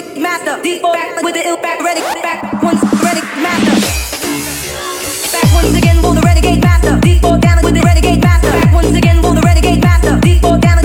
renegade master. These back with the ill back renegade back once renegade master. Back once again for the renegade master. These four down with the renegade master. Back once again for the renegade master. These four down.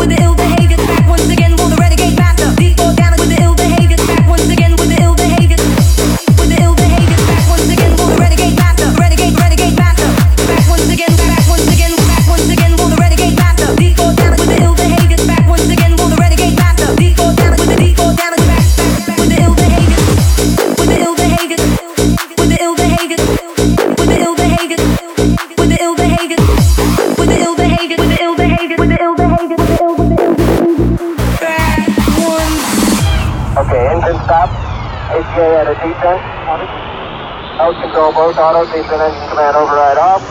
the defense. Out control both autos, descent engine command override off.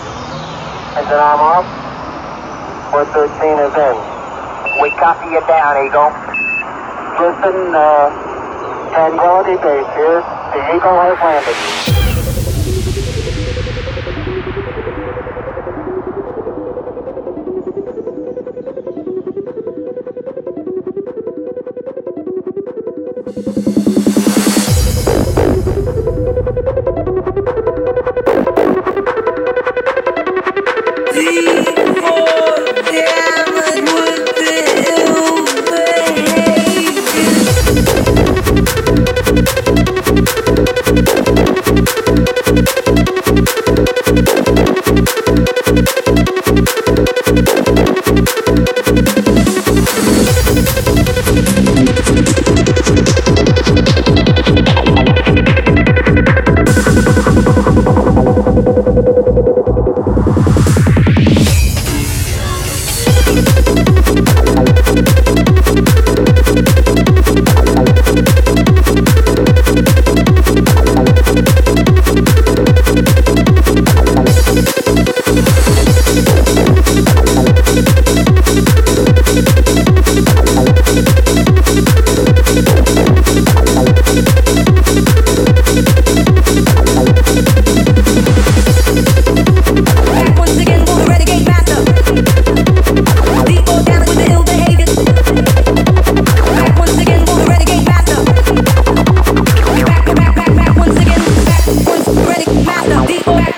Engine arm off. 413 is in. We copy you down, Eagle. Listen, uh, Tranquility Base here. The Eagle has landed.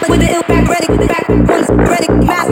with the ill back, ready, back, ready, ready, back.